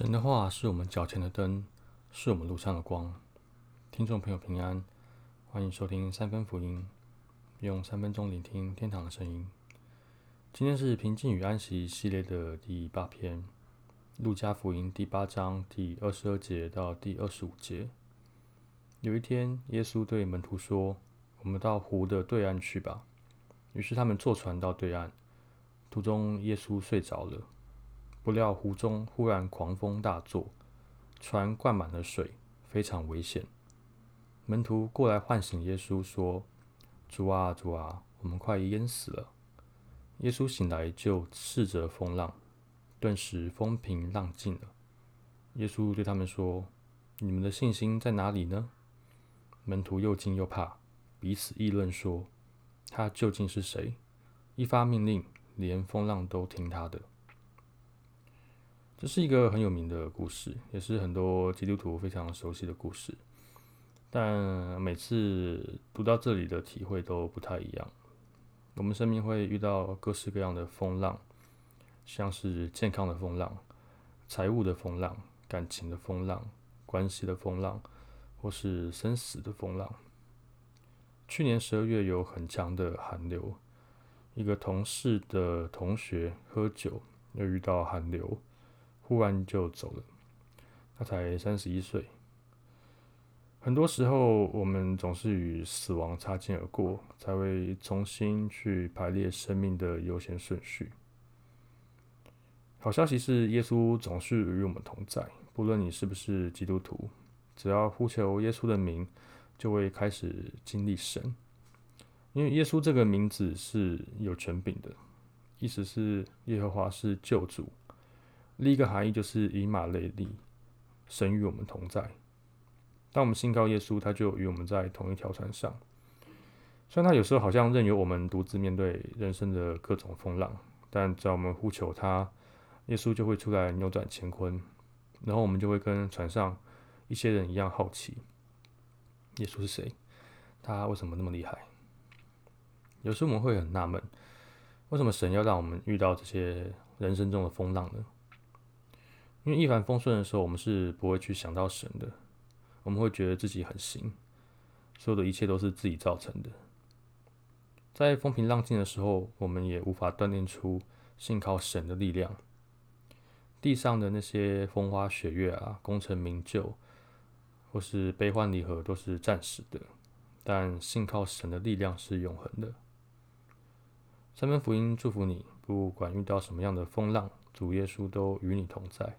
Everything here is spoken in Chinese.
神的话是我们脚前的灯，是我们路上的光。听众朋友平安，欢迎收听三分福音，用三分钟聆听天堂的声音。今天是平静与安息系列的第八篇，路加福音第八章第二十二节到第二十五节。有一天，耶稣对门徒说：“我们到湖的对岸去吧。”于是他们坐船到对岸，途中耶稣睡着了。不料湖中忽然狂风大作，船灌满了水，非常危险。门徒过来唤醒耶稣，说：“主啊，主啊，我们快淹死了。”耶稣醒来就斥责风浪，顿时风平浪静了。耶稣对他们说：“你们的信心在哪里呢？”门徒又惊又怕，彼此议论说：“他究竟是谁？一发命令，连风浪都听他的。”这是一个很有名的故事，也是很多基督徒非常熟悉的故事。但每次读到这里的体会都不太一样。我们生命会遇到各式各样的风浪，像是健康的风浪、财务的风浪、感情的风浪、关系的风浪，或是生死的风浪。去年十二月有很强的寒流，一个同事的同学喝酒又遇到寒流。忽然就走了，他才三十一岁。很多时候，我们总是与死亡擦肩而过，才会重新去排列生命的优先顺序。好消息是，耶稣总是与我们同在，不论你是不是基督徒，只要呼求耶稣的名，就会开始经历神。因为耶稣这个名字是有权柄的，意思是耶和华是救主。另一个含义就是以马内利，神与我们同在。当我们信靠耶稣，他就与我们在同一条船上。虽然他有时候好像任由我们独自面对人生的各种风浪，但只要我们呼求他，耶稣就会出来扭转乾坤。然后我们就会跟船上一些人一样好奇：耶稣是谁？他为什么那么厉害？有时候我们会很纳闷，为什么神要让我们遇到这些人生中的风浪呢？因为一帆风顺的时候，我们是不会去想到神的，我们会觉得自己很行，所有的一切都是自己造成的。在风平浪静的时候，我们也无法锻炼出信靠神的力量。地上的那些风花雪月啊，功成名就，或是悲欢离合，都是暂时的，但信靠神的力量是永恒的。三分福音祝福你，不管遇到什么样的风浪。主耶稣都与你同在。